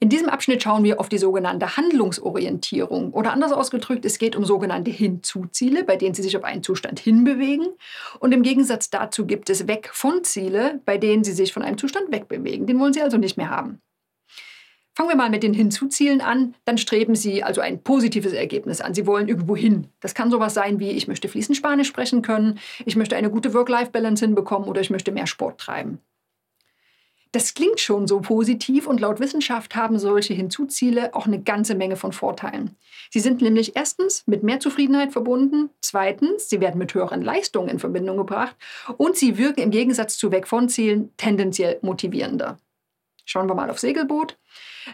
In diesem Abschnitt schauen wir auf die sogenannte Handlungsorientierung oder anders ausgedrückt, es geht um sogenannte Hinzuziele, bei denen Sie sich auf einen Zustand hinbewegen und im Gegensatz dazu gibt es Weg von Ziele, bei denen Sie sich von einem Zustand wegbewegen. Den wollen Sie also nicht mehr haben. Fangen wir mal mit den Hinzuzielen an. Dann streben Sie also ein positives Ergebnis an. Sie wollen irgendwo hin. Das kann sowas sein wie, ich möchte fließend Spanisch sprechen können, ich möchte eine gute Work-Life-Balance hinbekommen oder ich möchte mehr Sport treiben. Das klingt schon so positiv und laut Wissenschaft haben solche Hinzuziele auch eine ganze Menge von Vorteilen. Sie sind nämlich erstens mit mehr Zufriedenheit verbunden, zweitens, sie werden mit höheren Leistungen in Verbindung gebracht und sie wirken im Gegensatz zu Weg von Zielen tendenziell motivierender. Schauen wir mal auf Segelboot.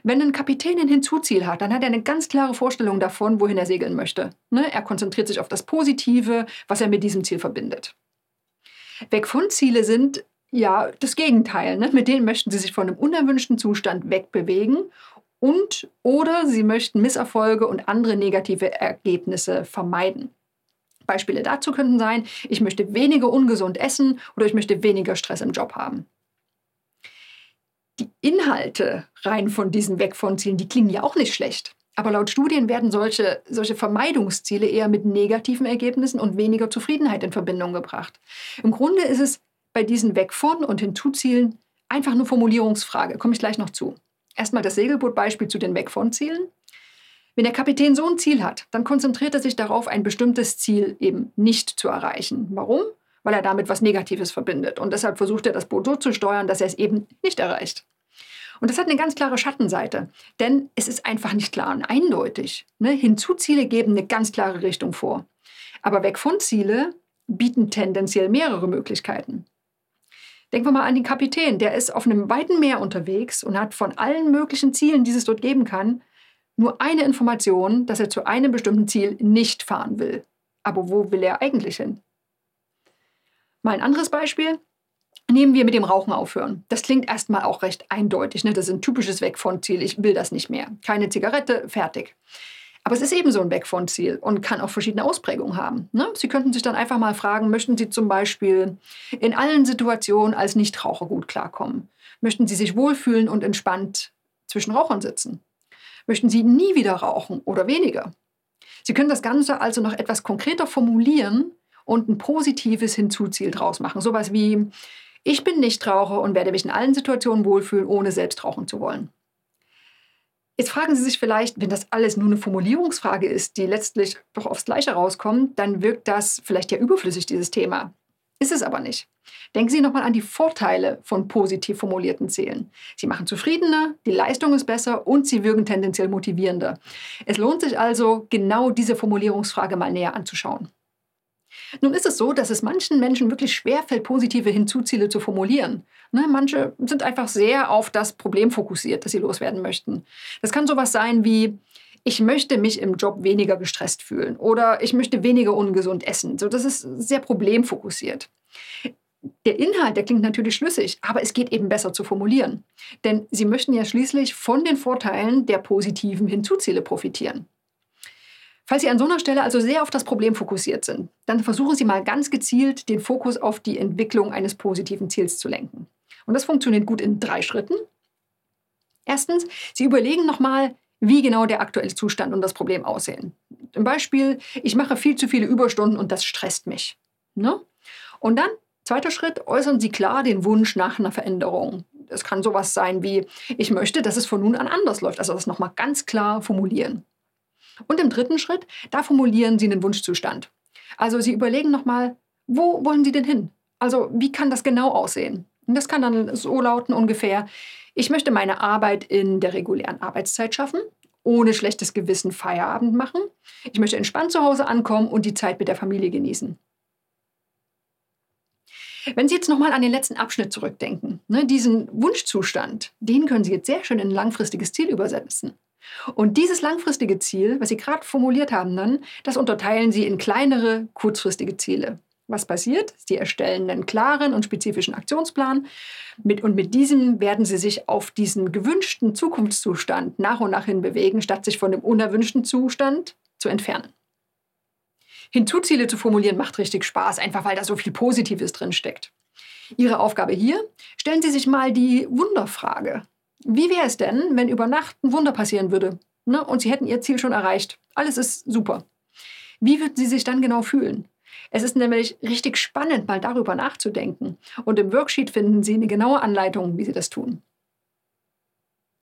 Wenn ein Kapitän ein Hinzuziel hat, dann hat er eine ganz klare Vorstellung davon, wohin er segeln möchte. Ne? Er konzentriert sich auf das Positive, was er mit diesem Ziel verbindet. Weg von Ziele sind ja das Gegenteil. Ne? Mit denen möchten sie sich von einem unerwünschten Zustand wegbewegen und oder sie möchten Misserfolge und andere negative Ergebnisse vermeiden. Beispiele dazu könnten sein, ich möchte weniger ungesund essen oder ich möchte weniger Stress im Job haben die Inhalte rein von diesen Weg von Zielen, die klingen ja auch nicht schlecht. Aber laut Studien werden solche, solche Vermeidungsziele eher mit negativen Ergebnissen und weniger Zufriedenheit in Verbindung gebracht. Im Grunde ist es bei diesen Weg von und Hinzuzielen einfach eine Formulierungsfrage. Komme ich gleich noch zu. Erstmal das Segelbootbeispiel zu den Weg von Zielen. Wenn der Kapitän so ein Ziel hat, dann konzentriert er sich darauf, ein bestimmtes Ziel eben nicht zu erreichen. Warum? weil er damit was Negatives verbindet. Und deshalb versucht er das Boot so zu steuern, dass er es eben nicht erreicht. Und das hat eine ganz klare Schattenseite, denn es ist einfach nicht klar und eindeutig. Ne? Hinzuziele geben eine ganz klare Richtung vor. Aber weg von Ziele bieten tendenziell mehrere Möglichkeiten. Denken wir mal an den Kapitän, der ist auf einem weiten Meer unterwegs und hat von allen möglichen Zielen, die es dort geben kann, nur eine Information, dass er zu einem bestimmten Ziel nicht fahren will. Aber wo will er eigentlich hin? Mal ein anderes Beispiel. Nehmen wir mit dem Rauchen aufhören. Das klingt erstmal auch recht eindeutig. Ne? Das ist ein typisches Weg von Ziel. Ich will das nicht mehr. Keine Zigarette, fertig. Aber es ist ebenso ein Weg von Ziel und kann auch verschiedene Ausprägungen haben. Ne? Sie könnten sich dann einfach mal fragen, möchten Sie zum Beispiel in allen Situationen als Nichtraucher gut klarkommen? Möchten Sie sich wohlfühlen und entspannt zwischen Rauchern sitzen? Möchten Sie nie wieder rauchen oder weniger? Sie können das Ganze also noch etwas konkreter formulieren und ein positives Hinzuziel draus machen. Sowas wie, ich bin Nichtraucher und werde mich in allen Situationen wohlfühlen, ohne selbst rauchen zu wollen. Jetzt fragen Sie sich vielleicht, wenn das alles nur eine Formulierungsfrage ist, die letztlich doch aufs Gleiche rauskommt, dann wirkt das vielleicht ja überflüssig, dieses Thema. Ist es aber nicht. Denken Sie nochmal an die Vorteile von positiv formulierten Zielen. Sie machen zufriedener, die Leistung ist besser und sie wirken tendenziell motivierender. Es lohnt sich also, genau diese Formulierungsfrage mal näher anzuschauen. Nun ist es so, dass es manchen Menschen wirklich schwerfällt, positive Hinzuziele zu formulieren. Ne, manche sind einfach sehr auf das Problem fokussiert, das sie loswerden möchten. Das kann sowas sein wie, ich möchte mich im Job weniger gestresst fühlen oder ich möchte weniger ungesund essen. So, das ist sehr problemfokussiert. Der Inhalt, der klingt natürlich schlüssig, aber es geht eben besser zu formulieren. Denn Sie möchten ja schließlich von den Vorteilen der positiven Hinzuziele profitieren. Falls Sie an so einer Stelle also sehr auf das Problem fokussiert sind, dann versuchen Sie mal ganz gezielt den Fokus auf die Entwicklung eines positiven Ziels zu lenken. Und das funktioniert gut in drei Schritten. Erstens, Sie überlegen nochmal, wie genau der aktuelle Zustand und das Problem aussehen. Zum Beispiel, ich mache viel zu viele Überstunden und das stresst mich. Ne? Und dann, zweiter Schritt, äußern Sie klar den Wunsch nach einer Veränderung. Es kann sowas sein wie, ich möchte, dass es von nun an anders läuft. Also das nochmal ganz klar formulieren. Und im dritten Schritt, da formulieren Sie einen Wunschzustand. Also Sie überlegen nochmal, wo wollen Sie denn hin? Also wie kann das genau aussehen? Und das kann dann so lauten ungefähr, ich möchte meine Arbeit in der regulären Arbeitszeit schaffen, ohne schlechtes Gewissen Feierabend machen. Ich möchte entspannt zu Hause ankommen und die Zeit mit der Familie genießen. Wenn Sie jetzt nochmal an den letzten Abschnitt zurückdenken, ne, diesen Wunschzustand, den können Sie jetzt sehr schön in ein langfristiges Ziel übersetzen. Und dieses langfristige Ziel, was Sie gerade formuliert haben, dann, das unterteilen Sie in kleinere, kurzfristige Ziele. Was passiert? Sie erstellen einen klaren und spezifischen Aktionsplan mit, und mit diesem werden Sie sich auf diesen gewünschten Zukunftszustand nach und nach hin bewegen, statt sich von dem unerwünschten Zustand zu entfernen. Hinzuziele zu formulieren macht richtig Spaß, einfach weil da so viel Positives drin steckt. Ihre Aufgabe hier, stellen Sie sich mal die Wunderfrage. Wie wäre es denn, wenn über Nacht ein Wunder passieren würde ne? und Sie hätten Ihr Ziel schon erreicht? Alles ist super. Wie würden Sie sich dann genau fühlen? Es ist nämlich richtig spannend, mal darüber nachzudenken. Und im Worksheet finden Sie eine genaue Anleitung, wie Sie das tun.